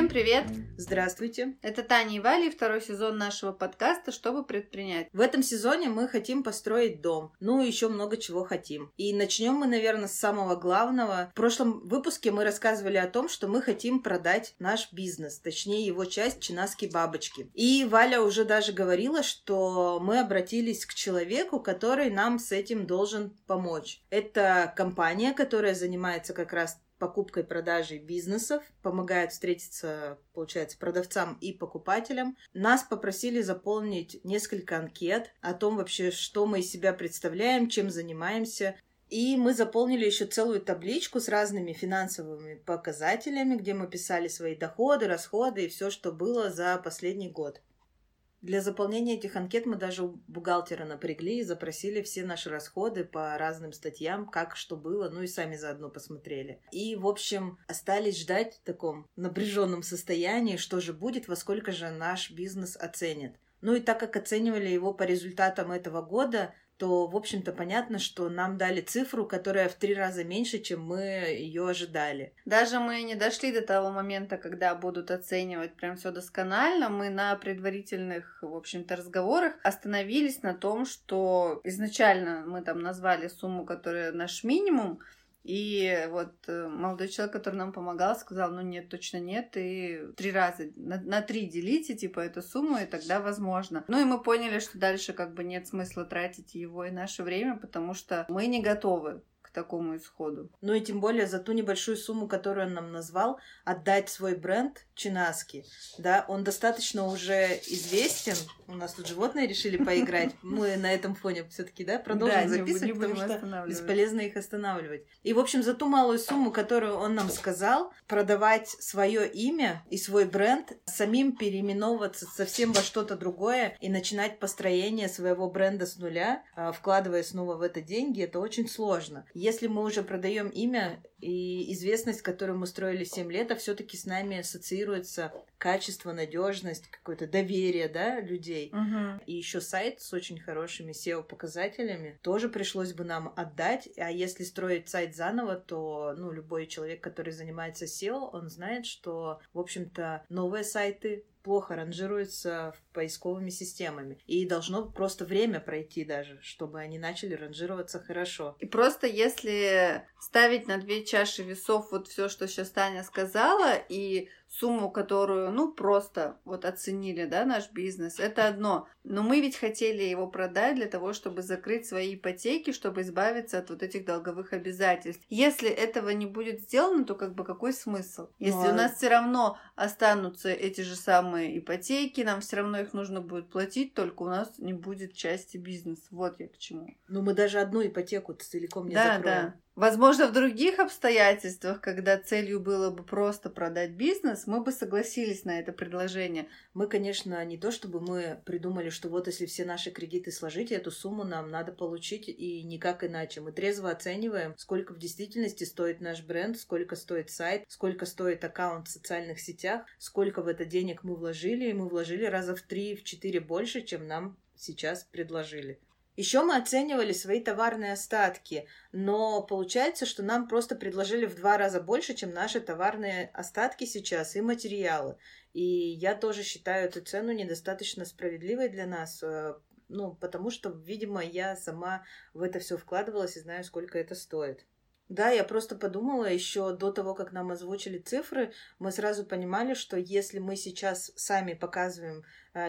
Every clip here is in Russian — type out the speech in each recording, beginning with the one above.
Всем привет! Здравствуйте! Это Таня и Валя, и второй сезон нашего подкаста «Чтобы предпринять». В этом сезоне мы хотим построить дом. Ну, еще много чего хотим. И начнем мы, наверное, с самого главного. В прошлом выпуске мы рассказывали о том, что мы хотим продать наш бизнес, точнее его часть «Чинаски бабочки». И Валя уже даже говорила, что мы обратились к человеку, который нам с этим должен помочь. Это компания, которая занимается как раз покупкой, продажей бизнесов, помогает встретиться, получается, продавцам и покупателям. Нас попросили заполнить несколько анкет о том вообще, что мы из себя представляем, чем занимаемся. И мы заполнили еще целую табличку с разными финансовыми показателями, где мы писали свои доходы, расходы и все, что было за последний год. Для заполнения этих анкет мы даже у бухгалтера напрягли и запросили все наши расходы по разным статьям, как что было, ну и сами заодно посмотрели. И, в общем, остались ждать в таком напряженном состоянии, что же будет, во сколько же наш бизнес оценит. Ну и так как оценивали его по результатам этого года, то, в общем-то, понятно, что нам дали цифру, которая в три раза меньше, чем мы ее ожидали. Даже мы не дошли до того момента, когда будут оценивать прям все досконально. Мы на предварительных, в общем-то, разговорах остановились на том, что изначально мы там назвали сумму, которая наш минимум, и вот э, молодой человек, который нам помогал, сказал, ну нет, точно нет, и три раза, на, на три делите, типа, эту сумму, и тогда возможно. Ну и мы поняли, что дальше как бы нет смысла тратить его и наше время, потому что мы не готовы такому исходу. Ну и тем более за ту небольшую сумму, которую он нам назвал, отдать свой бренд Чинаски, да, он достаточно уже известен. У нас тут животные решили поиграть. Мы на этом фоне все-таки, да, продолжим да, записывать, потому что бесполезно их останавливать. И, в общем, за ту малую сумму, которую он нам сказал, продавать свое имя и свой бренд, самим переименовываться совсем во что-то другое и начинать построение своего бренда с нуля, а, вкладывая снова в это деньги, это очень сложно. Если мы уже продаем имя и известность, которую мы строили 7 лет, а все-таки с нами ассоциируется качество, надежность, какое-то доверие, да, людей. Угу. И еще сайт с очень хорошими SEO-показателями тоже пришлось бы нам отдать. А если строить сайт заново, то, ну, любой человек, который занимается SEO, он знает, что, в общем-то, новые сайты плохо ранжируются поисковыми системами. И должно просто время пройти даже, чтобы они начали ранжироваться хорошо. И просто если ставить на две чаши весов вот все, что сейчас Таня сказала, и сумму, которую, ну, просто вот оценили, да, наш бизнес, это одно. Но мы ведь хотели его продать для того, чтобы закрыть свои ипотеки, чтобы избавиться от вот этих долговых обязательств. Если этого не будет сделано, то как бы какой смысл? Если ну, у нас все равно останутся эти же самые ипотеки, нам все равно их нужно будет платить, только у нас не будет части бизнеса. Вот я к чему. Ну, мы даже одну ипотеку целиком не да, закроем. Да. Возможно, в других обстоятельствах, когда целью было бы просто продать бизнес, мы бы согласились на это предложение. Мы, конечно, не то чтобы мы придумали, что вот если все наши кредиты сложить, эту сумму нам надо получить и никак иначе. Мы трезво оцениваем, сколько в действительности стоит наш бренд, сколько стоит сайт, сколько стоит аккаунт в социальных сетях, сколько в это денег мы вложили, и мы вложили раза в три, в четыре больше, чем нам сейчас предложили. Еще мы оценивали свои товарные остатки, но получается, что нам просто предложили в два раза больше, чем наши товарные остатки сейчас и материалы. И я тоже считаю эту цену недостаточно справедливой для нас, э, ну, потому что, видимо, я сама в это все вкладывалась и знаю, сколько это стоит. Да, я просто подумала еще до того, как нам озвучили цифры, мы сразу понимали, что если мы сейчас сами показываем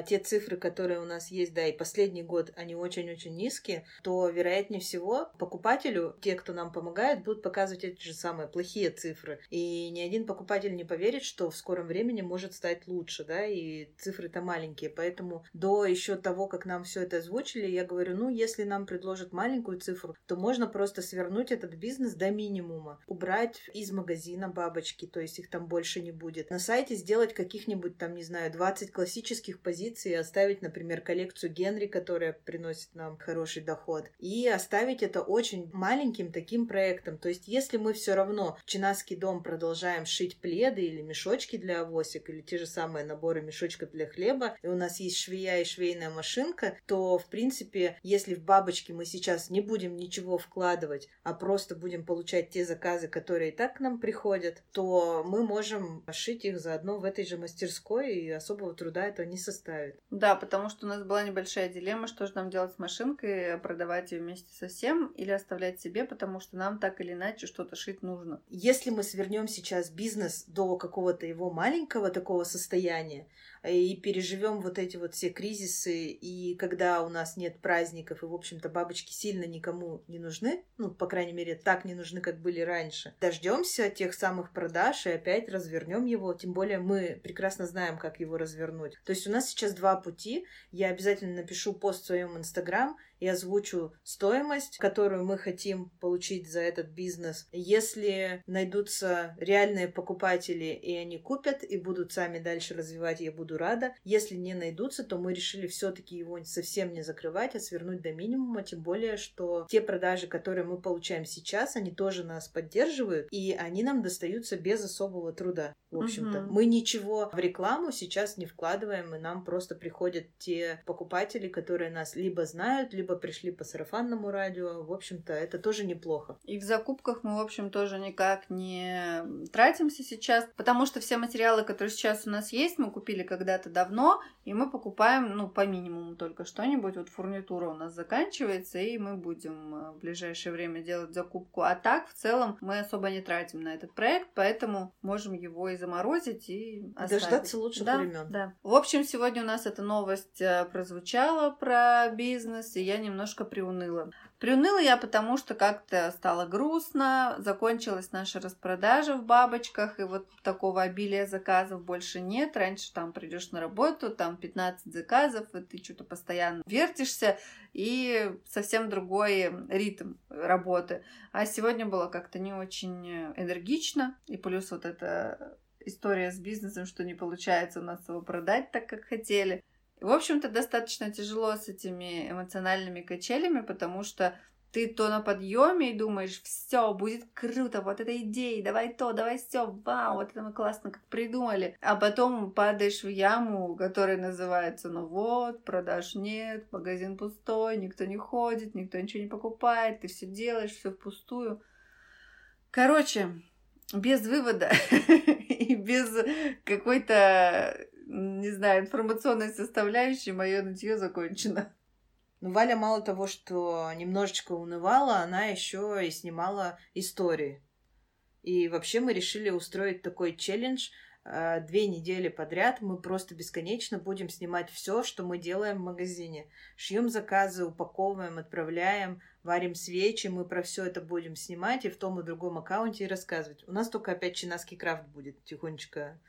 те цифры, которые у нас есть, да, и последний год, они очень-очень низкие, то, вероятнее всего, покупателю, те, кто нам помогает, будут показывать эти же самые плохие цифры. И ни один покупатель не поверит, что в скором времени может стать лучше, да, и цифры-то маленькие. Поэтому до еще того, как нам все это озвучили, я говорю, ну, если нам предложат маленькую цифру, то можно просто свернуть этот бизнес до минимума, убрать из магазина бабочки, то есть их там больше не будет. На сайте сделать каких-нибудь там, не знаю, 20 классических позиции, оставить, например, коллекцию Генри, которая приносит нам хороший доход, и оставить это очень маленьким таким проектом. То есть, если мы все равно в Чинаский дом продолжаем шить пледы или мешочки для авосик, или те же самые наборы мешочков для хлеба, и у нас есть швея и швейная машинка, то, в принципе, если в бабочки мы сейчас не будем ничего вкладывать, а просто будем получать те заказы, которые и так к нам приходят, то мы можем шить их заодно в этой же мастерской, и особого труда это не составит. Да, потому что у нас была небольшая дилемма, что же нам делать с машинкой, продавать ее вместе со всем или оставлять себе, потому что нам так или иначе что-то шить нужно. Если мы свернем сейчас бизнес до какого-то его маленького такого состояния, и переживем вот эти вот все кризисы, и когда у нас нет праздников, и, в общем-то, бабочки сильно никому не нужны, ну, по крайней мере, так не нужны, как были раньше, дождемся тех самых продаж и опять развернем его, тем более мы прекрасно знаем, как его развернуть. То есть у нас сейчас два пути, я обязательно напишу пост в своем инстаграм, и озвучу стоимость, которую мы хотим получить за этот бизнес. Если найдутся реальные покупатели, и они купят, и будут сами дальше развивать, я буду рада. Если не найдутся, то мы решили все-таки его совсем не закрывать, а свернуть до минимума, тем более, что те продажи, которые мы получаем сейчас, они тоже нас поддерживают, и они нам достаются без особого труда. В общем-то, угу. мы ничего в рекламу сейчас не вкладываем, и нам просто приходят те покупатели, которые нас либо знают, либо пришли по сарафанному радио. В общем-то, это тоже неплохо. И в закупках мы, в общем, тоже никак не тратимся сейчас, потому что все материалы, которые сейчас у нас есть, мы купили когда-то давно, и мы покупаем, ну, по минимуму только что-нибудь. Вот фурнитура у нас заканчивается, и мы будем э, в ближайшее время делать закупку. А так, в целом, мы особо не тратим на этот проект, поэтому можем его и заморозить и оставить. Дождаться лучших да, времен. Да. В общем, сегодня у нас эта новость э, прозвучала про бизнес, и я немножко приуныла. Приуныла я, потому что как-то стало грустно, закончилась наша распродажа в бабочках, и вот такого обилия заказов больше нет. Раньше там придешь на работу, там 15 заказов, и ты что-то постоянно вертишься, и совсем другой ритм работы. А сегодня было как-то не очень энергично, и плюс вот эта история с бизнесом, что не получается у нас его продать так, как хотели. В общем-то, достаточно тяжело с этими эмоциональными качелями, потому что ты то на подъеме и думаешь, все, будет круто, вот эта идея, давай то, давай все, вау, вот это мы классно как придумали. А потом падаешь в яму, которая называется, ну вот, продаж нет, магазин пустой, никто не ходит, никто ничего не покупает, ты все делаешь, все впустую. Короче, без вывода и без какой-то не знаю, информационной составляющей мое нытье закончено. Ну, Валя мало того, что немножечко унывала, она еще и снимала истории. И вообще мы решили устроить такой челлендж. А, две недели подряд мы просто бесконечно будем снимать все, что мы делаем в магазине. Шьем заказы, упаковываем, отправляем, варим свечи, мы про все это будем снимать и в том и другом аккаунте и рассказывать. У нас только опять чинаский крафт будет тихонечко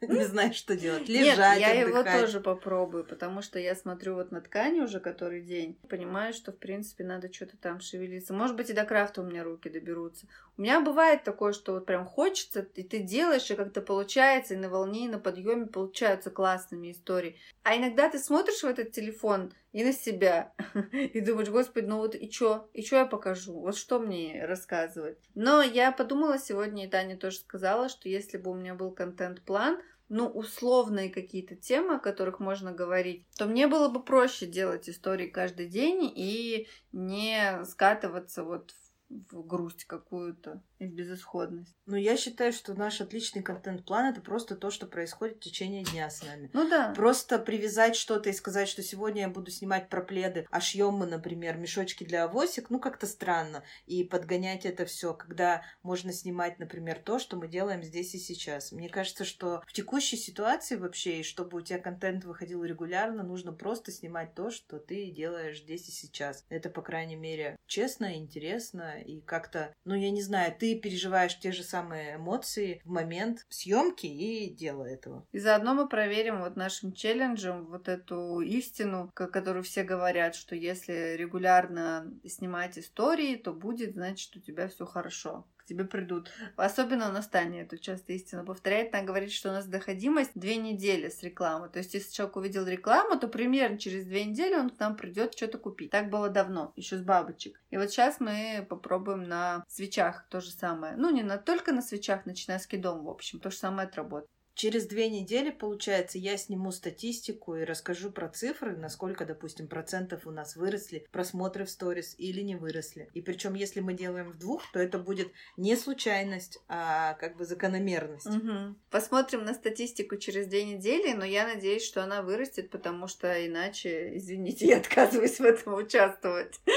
не знаешь, что делать. Лежать, Нет, я его тоже попробую, потому что я смотрю вот на ткани уже который день, понимаю, что, в принципе, надо что-то там шевелиться. Может быть, и до крафта у меня руки доберутся. У меня бывает такое, что вот прям хочется, и ты делаешь, и как-то получается, и на волне, и на подъеме получаются классными истории. А иногда ты смотришь в этот телефон и на себя, и думаешь, господи, ну вот и чё? И чё я покажу? Вот что мне рассказывать? Но я подумала сегодня, и Таня тоже сказала, что если бы у меня был контент-план, ну, условные какие-то темы, о которых можно говорить, то мне было бы проще делать истории каждый день и не скатываться вот в грусть какую-то и в безысходность. Ну, я считаю, что наш отличный контент-план это просто то, что происходит в течение дня с нами. Ну да. Просто привязать что-то и сказать, что сегодня я буду снимать про пледы, а шьем мы, например, мешочки для авосик, ну, как-то странно. И подгонять это все, когда можно снимать, например, то, что мы делаем здесь и сейчас. Мне кажется, что в текущей ситуации вообще, и чтобы у тебя контент выходил регулярно, нужно просто снимать то, что ты делаешь здесь и сейчас. Это, по крайней мере, честно, интересно и как-то, ну, я не знаю, ты переживаешь те же самые эмоции в момент съемки и дела этого. И заодно мы проверим вот нашим челленджем вот эту истину, которую все говорят, что если регулярно снимать истории, то будет, значит, у тебя все хорошо. Тебе придут. Особенно у нас Таня эту часто истину повторяет. Она говорит, что у нас доходимость две недели с рекламы. То есть, если человек увидел рекламу, то примерно через две недели он к нам придет что-то купить. Так было давно, еще с бабочек. И вот сейчас мы попробуем на свечах то же самое. Ну, не на, только на свечах, на Чинаский дом, в общем. То же самое отработать. Через две недели, получается, я сниму статистику и расскажу про цифры, насколько, допустим, процентов у нас выросли просмотры в сторис или не выросли. И причем, если мы делаем в двух, то это будет не случайность, а как бы закономерность. Угу. Посмотрим на статистику через две недели, но я надеюсь, что она вырастет, потому что иначе, извините, я отказываюсь в этом участвовать.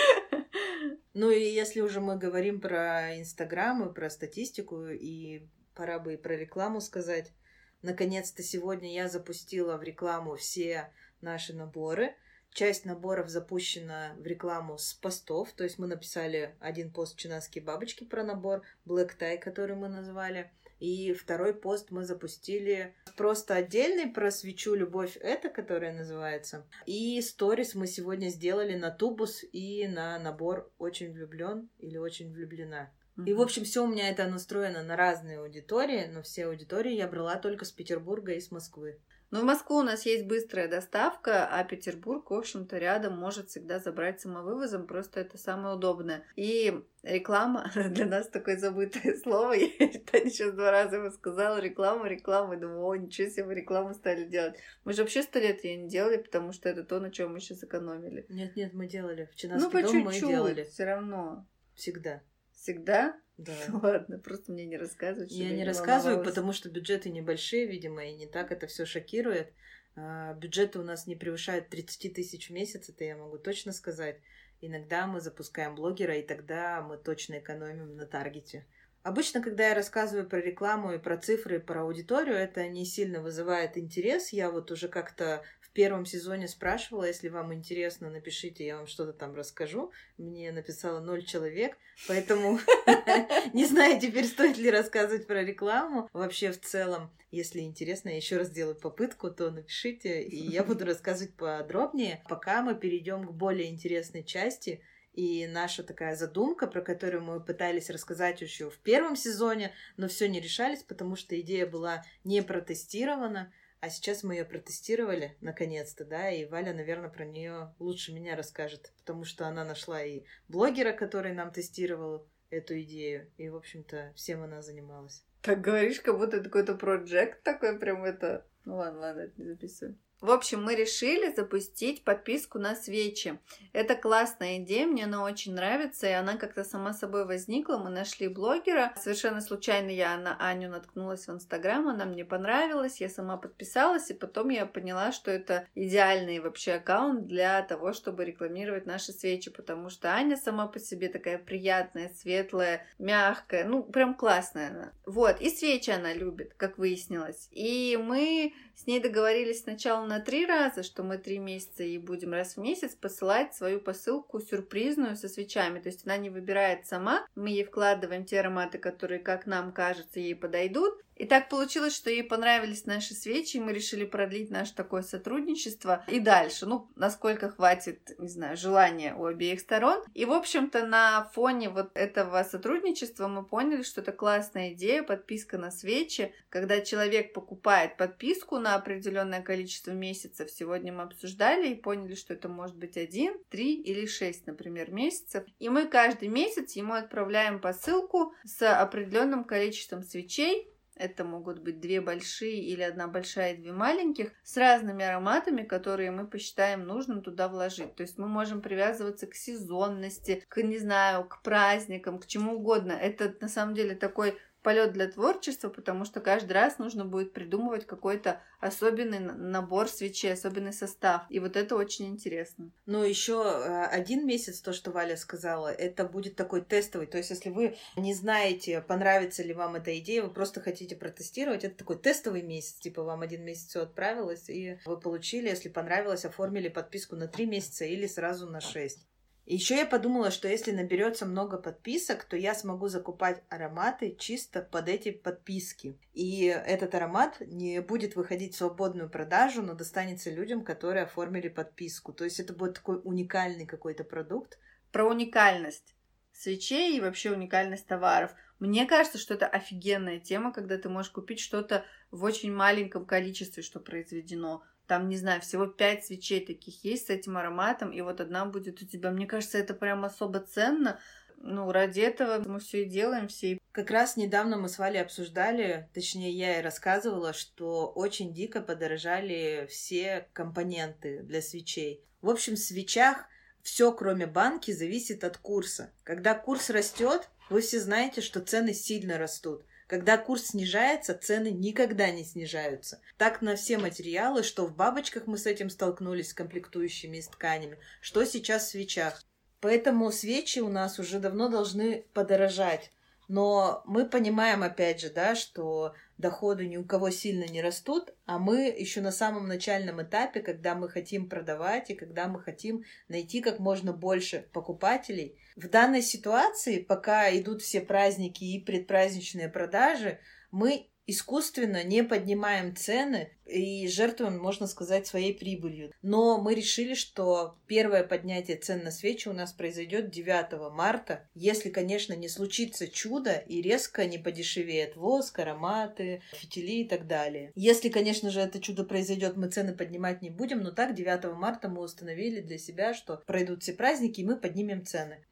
Ну и если уже мы говорим про Инстаграм и про статистику, и пора бы и про рекламу сказать. Наконец-то сегодня я запустила в рекламу все наши наборы. Часть наборов запущена в рекламу с постов, то есть мы написали один пост «Чинаские бабочки» про набор, Black Tie, который мы назвали, и второй пост мы запустили просто отдельный про свечу «Любовь это», которая называется. И сторис мы сегодня сделали на тубус и на набор «Очень влюблен» или «Очень влюблена». И, в общем, все у меня это настроено на разные аудитории, но все аудитории я брала только с Петербурга и с Москвы. Ну, в Москву у нас есть быстрая доставка, а Петербург, в общем-то, рядом может всегда забрать самовывозом, просто это самое удобное. И реклама для нас такое забытое слово. Я Таня сейчас два раза ему сказала реклама, реклама, и думаю, о, ничего себе, мы рекламу стали делать. Мы же вообще сто лет ее не делали, потому что это то, на чем мы сейчас экономили. Нет-нет, мы делали. В Чинаский ну, по дом мы делали. все равно. Всегда. Всегда? Да. Ладно, просто мне не рассказывай. Я не рассказываю, потому что бюджеты небольшие, видимо, и не так это все шокирует. А, бюджеты у нас не превышают 30 тысяч в месяц, это я могу точно сказать. Иногда мы запускаем блогера, и тогда мы точно экономим на таргете. Обычно, когда я рассказываю про рекламу и про цифры, и про аудиторию, это не сильно вызывает интерес. Я вот уже как-то первом сезоне спрашивала, если вам интересно, напишите, я вам что-то там расскажу. Мне написало ноль человек, поэтому не знаю теперь, стоит ли рассказывать про рекламу. Вообще, в целом, если интересно, я еще раз сделаю попытку, то напишите, и я буду рассказывать подробнее. Пока мы перейдем к более интересной части, и наша такая задумка, про которую мы пытались рассказать еще в первом сезоне, но все не решались, потому что идея была не протестирована. А сейчас мы ее протестировали, наконец-то, да, и Валя, наверное, про нее лучше меня расскажет, потому что она нашла и блогера, который нам тестировал эту идею, и, в общем-то, всем она занималась. Так говоришь, как будто это какой-то проект такой, прям это... Ну ладно, ладно, это не записываю. В общем, мы решили запустить подписку на свечи. Это классная идея, мне она очень нравится, и она как-то сама собой возникла. Мы нашли блогера. Совершенно случайно я на Аню наткнулась в Инстаграм, она мне понравилась, я сама подписалась, и потом я поняла, что это идеальный вообще аккаунт для того, чтобы рекламировать наши свечи, потому что Аня сама по себе такая приятная, светлая, мягкая, ну, прям классная она. Вот, и свечи она любит, как выяснилось. И мы с ней договорились сначала на три раза, что мы три месяца ей будем раз в месяц посылать свою посылку сюрпризную со свечами. То есть она не выбирает сама, мы ей вкладываем те ароматы, которые, как нам кажется, ей подойдут. И так получилось, что ей понравились наши свечи, и мы решили продлить наше такое сотрудничество и дальше, ну, насколько хватит, не знаю, желания у обеих сторон. И, в общем-то, на фоне вот этого сотрудничества мы поняли, что это классная идея, подписка на свечи, когда человек покупает подписку на определенное количество месяцев. Сегодня мы обсуждали и поняли, что это может быть один, три или шесть, например, месяцев. И мы каждый месяц ему отправляем посылку с определенным количеством свечей, это могут быть две большие или одна большая и две маленьких с разными ароматами, которые мы посчитаем нужным туда вложить. То есть мы можем привязываться к сезонности, к, не знаю, к праздникам, к чему угодно. Это на самом деле такой полет для творчества, потому что каждый раз нужно будет придумывать какой-то особенный набор свечей, особенный состав. И вот это очень интересно. Ну, еще э, один месяц, то, что Валя сказала, это будет такой тестовый. То есть, если вы не знаете, понравится ли вам эта идея, вы просто хотите протестировать, это такой тестовый месяц. Типа, вам один месяц все отправилось, и вы получили, если понравилось, оформили подписку на три месяца или сразу на шесть. Еще я подумала, что если наберется много подписок, то я смогу закупать ароматы чисто под эти подписки. И этот аромат не будет выходить в свободную продажу, но достанется людям, которые оформили подписку. То есть это будет такой уникальный какой-то продукт. Про уникальность свечей и вообще уникальность товаров. Мне кажется, что это офигенная тема, когда ты можешь купить что-то в очень маленьком количестве, что произведено. Там, не знаю, всего пять свечей таких есть с этим ароматом, и вот одна будет у тебя. Мне кажется, это прям особо ценно. Ну, ради этого мы все и делаем, все. Как раз недавно мы с Валей обсуждали, точнее, я и рассказывала, что очень дико подорожали все компоненты для свечей. В общем, в свечах все, кроме банки, зависит от курса. Когда курс растет, вы все знаете, что цены сильно растут. Когда курс снижается, цены никогда не снижаются. Так на все материалы, что в бабочках мы с этим столкнулись, с комплектующими и с тканями, что сейчас в свечах. Поэтому свечи у нас уже давно должны подорожать. Но мы понимаем, опять же, да, что доходы ни у кого сильно не растут, а мы еще на самом начальном этапе, когда мы хотим продавать и когда мы хотим найти как можно больше покупателей. В данной ситуации, пока идут все праздники и предпраздничные продажи, мы искусственно не поднимаем цены и жертвуем, можно сказать, своей прибылью. Но мы решили, что первое поднятие цен на свечи у нас произойдет 9 марта, если, конечно, не случится чудо и резко не подешевеет воск, ароматы, фитили и так далее. Если, конечно же, это чудо произойдет, мы цены поднимать не будем, но так 9 марта мы установили для себя, что пройдут все праздники, и мы поднимем цены.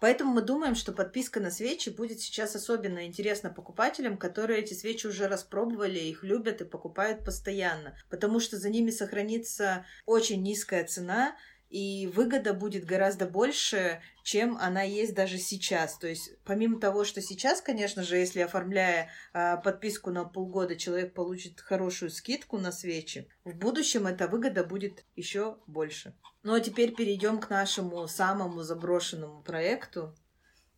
Поэтому мы думаем, что подписка на свечи будет сейчас особенно интересна покупателям, которые эти свечи уже распробовали, их любят и покупают постоянно, потому что за ними сохранится очень низкая цена, и выгода будет гораздо больше, чем она есть даже сейчас. То есть, помимо того, что сейчас, конечно же, если оформляя э, подписку на полгода, человек получит хорошую скидку на свечи, в будущем эта выгода будет еще больше. Ну а теперь перейдем к нашему самому заброшенному проекту,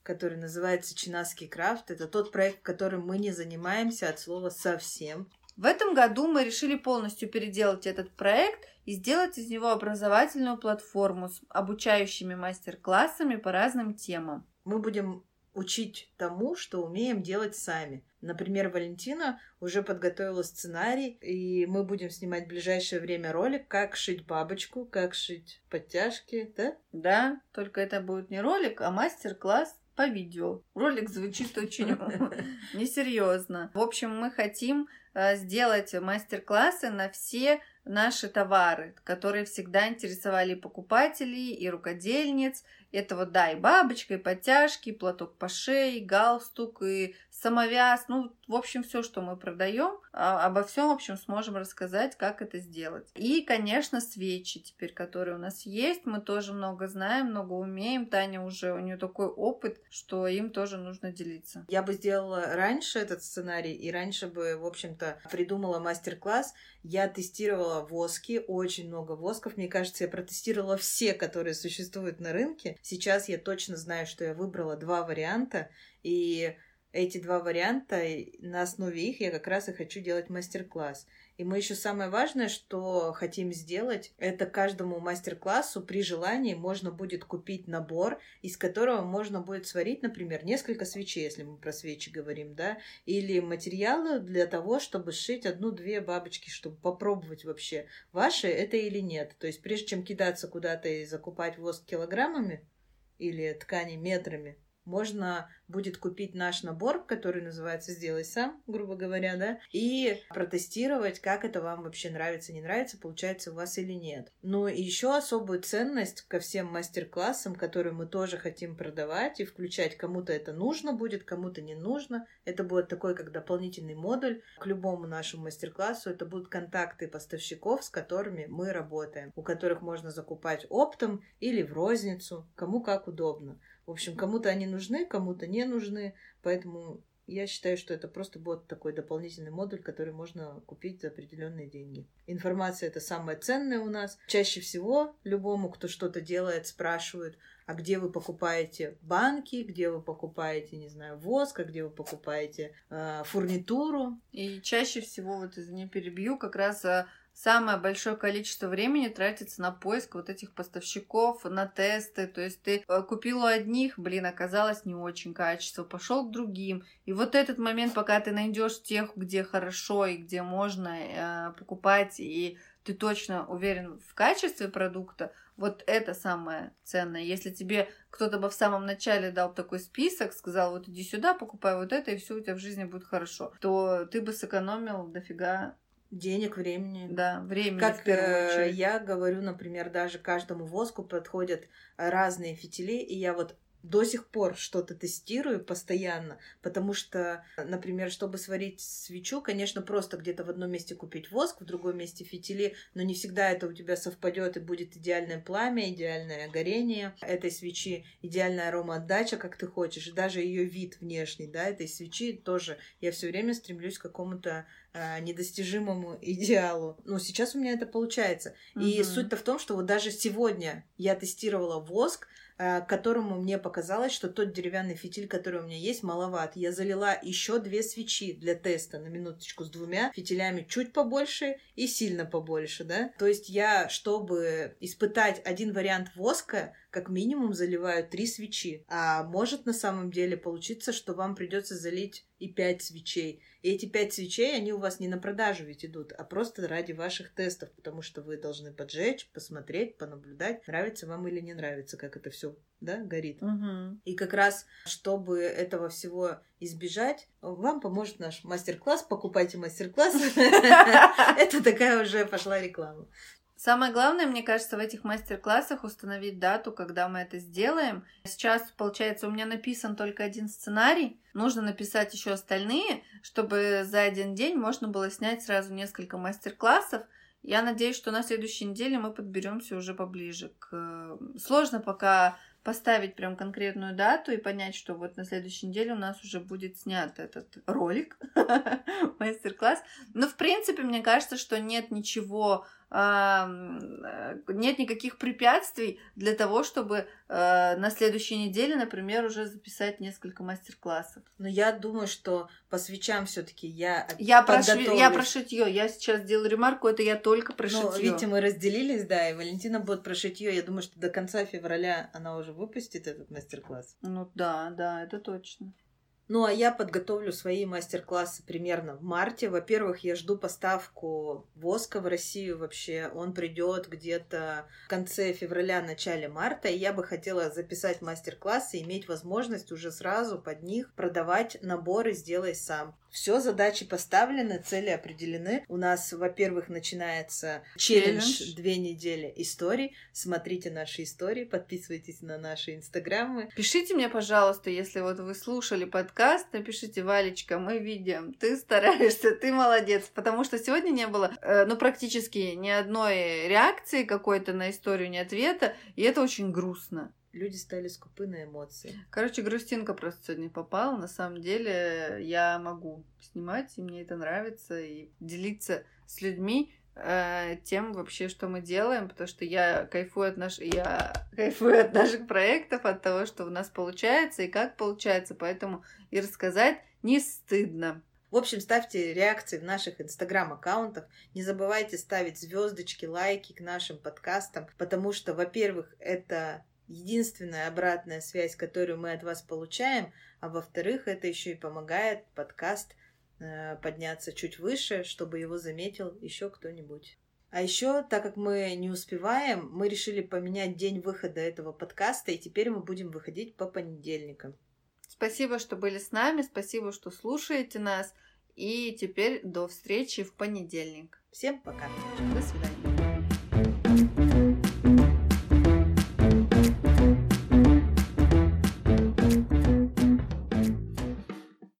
который называется Чинаский крафт. Это тот проект, которым мы не занимаемся от слова совсем. В этом году мы решили полностью переделать этот проект и сделать из него образовательную платформу с обучающими мастер-классами по разным темам. Мы будем учить тому, что умеем делать сами. Например, Валентина уже подготовила сценарий, и мы будем снимать в ближайшее время ролик, как шить бабочку, как шить подтяжки, да? Да, только это будет не ролик, а мастер-класс по видео. Ролик звучит очень несерьезно. В общем, мы хотим э, сделать мастер-классы на все наши товары, которые всегда интересовали покупателей, и рукодельниц. Это вот, да, и бабочка, и подтяжки, и платок по шее, и галстук, и самовяз. Ну, в общем, все, что мы продаем, а, обо всем, в общем, сможем рассказать, как это сделать. И, конечно, свечи теперь, которые у нас есть. Мы тоже много знаем, много умеем. Таня уже, у нее такой опыт, что им тоже нужно делиться. Я бы сделала раньше этот сценарий, и раньше бы, в общем-то, придумала мастер-класс. Я тестировала воски, очень много восков. Мне кажется, я протестировала все, которые существуют на рынке. Сейчас я точно знаю, что я выбрала два варианта, и эти два варианта, на основе их я как раз и хочу делать мастер-класс. И мы еще самое важное, что хотим сделать, это каждому мастер-классу при желании можно будет купить набор, из которого можно будет сварить, например, несколько свечей, если мы про свечи говорим, да, или материалы для того, чтобы сшить одну-две бабочки, чтобы попробовать вообще, ваше это или нет. То есть прежде чем кидаться куда-то и закупать воск килограммами или ткани метрами, можно будет купить наш набор, который называется «Сделай сам», грубо говоря, да, и протестировать, как это вам вообще нравится, не нравится, получается у вас или нет. Ну и еще особую ценность ко всем мастер-классам, которые мы тоже хотим продавать и включать. Кому-то это нужно будет, кому-то не нужно. Это будет такой как дополнительный модуль к любому нашему мастер-классу. Это будут контакты поставщиков, с которыми мы работаем, у которых можно закупать оптом или в розницу, кому как удобно. В общем, кому-то они нужны, кому-то не нужны, поэтому я считаю, что это просто будет такой дополнительный модуль, который можно купить за определенные деньги. Информация это самое ценное у нас. Чаще всего любому, кто что-то делает, спрашивают, а где вы покупаете банки, где вы покупаете, не знаю, воск, а где вы покупаете э, фурнитуру. И чаще всего, вот извини, перебью, как раз самое большое количество времени тратится на поиск вот этих поставщиков, на тесты. То есть ты э, купил у одних, блин, оказалось не очень качество, пошел к другим. И вот этот момент, пока ты найдешь тех, где хорошо и где можно э, покупать, и ты точно уверен в качестве продукта, Вот это самое ценное. Если тебе кто-то бы в самом начале дал такой список, сказал, вот иди сюда, покупай вот это, и все у тебя в жизни будет хорошо, то ты бы сэкономил дофига Денег, времени. Да, времени Как э, я говорю, например, даже каждому воску подходят разные фитили, и я вот до сих пор что-то тестирую постоянно, потому что, например, чтобы сварить свечу, конечно, просто где-то в одном месте купить воск, в другом месте фитили, но не всегда это у тебя совпадет и будет идеальное пламя, идеальное горение этой свечи, идеальная аромаотдача, как ты хочешь, и даже ее вид внешний, да, этой свечи тоже. Я все время стремлюсь к какому-то э, недостижимому идеалу. Но сейчас у меня это получается. И Мгм. суть-то в том, что вот даже сегодня я тестировала воск, э, которому мне показалось, что тот деревянный фитиль, который у меня есть, маловат. Я залила еще две свечи для теста на минуточку с двумя фитилями чуть побольше и сильно побольше, да. То есть я, чтобы испытать один вариант воска, как минимум заливаю три свечи. А может на самом деле получиться, что вам придется залить и пять свечей. И эти пять свечей, они у вас не на продажу ведь идут, а просто ради ваших тестов, потому что вы должны поджечь, посмотреть, понаблюдать, нравится вам или не нравится, как это все да, горит. Мгм. И как раз, чтобы этого всего избежать, вам поможет наш мастер-класс. Покупайте мастер-класс. Это такая уже пошла реклама. Самое главное, мне кажется, в этих мастер-классах установить дату, когда мы это сделаем. Сейчас, получается, у меня написан только один сценарий. Нужно написать еще остальные, чтобы за один день можно было снять сразу несколько мастер-классов. Я надеюсь, что на следующей неделе мы подберемся уже поближе к... Сложно пока поставить прям конкретную дату и понять, что вот на следующей неделе у нас уже будет снят этот ролик, мастер-класс. Но, в принципе, мне кажется, что нет ничего э, нет никаких препятствий для того, чтобы э, на следующей неделе, например, уже записать несколько мастер-классов. Но я думаю, что по свечам все-таки я Я про, шви- я про шитье. Я сейчас делаю ремарку, это я только про Ну, шитье. видите, мы разделились, да, и Валентина будет про шитье. Я думаю, что до конца февраля она уже выпустит этот мастер-класс. Ну да, да, это точно. Ну, а я подготовлю свои мастер-классы примерно в марте. Во-первых, я жду поставку воска в Россию вообще. Он придет где-то в конце февраля, начале марта. И я бы хотела записать мастер-классы иметь возможность уже сразу под них продавать наборы «Сделай сам». Все, задачи поставлены, цели определены. У нас, во-первых, начинается челлендж Челлендж. «Две недели историй». Смотрите наши истории, подписывайтесь на наши инстаграмы. Пишите мне, пожалуйста, если вот вы слушали подкаст, напишите, Валечка, мы видим, ты стараешься, ты молодец, потому что сегодня не было, э, ну, практически ни одной реакции какой-то на историю, ни ответа, и это очень грустно. Люди стали скупы на эмоции. Короче, грустинка просто сегодня попала. На самом деле я могу снимать, и мне это нравится, и делиться с людьми э, тем вообще, что мы делаем, потому что я кайфую от наш... я кайфую от наших проектов, от того, что у нас получается и как получается, поэтому и рассказать не стыдно. В общем, ставьте реакции в наших инстаграм-аккаунтах. Не забывайте ставить звездочки, лайки к нашим подкастам, потому что, во-первых, это единственная обратная связь, которую мы от вас получаем, а во-вторых, это еще и помогает подкаст э, подняться чуть выше, чтобы его заметил еще кто-нибудь. А еще, так как мы не успеваем, мы решили поменять день выхода этого подкаста, и теперь мы будем выходить по понедельникам. Спасибо, что были с нами, спасибо, что слушаете нас, и теперь до встречи в понедельник. Всем пока! До свидания.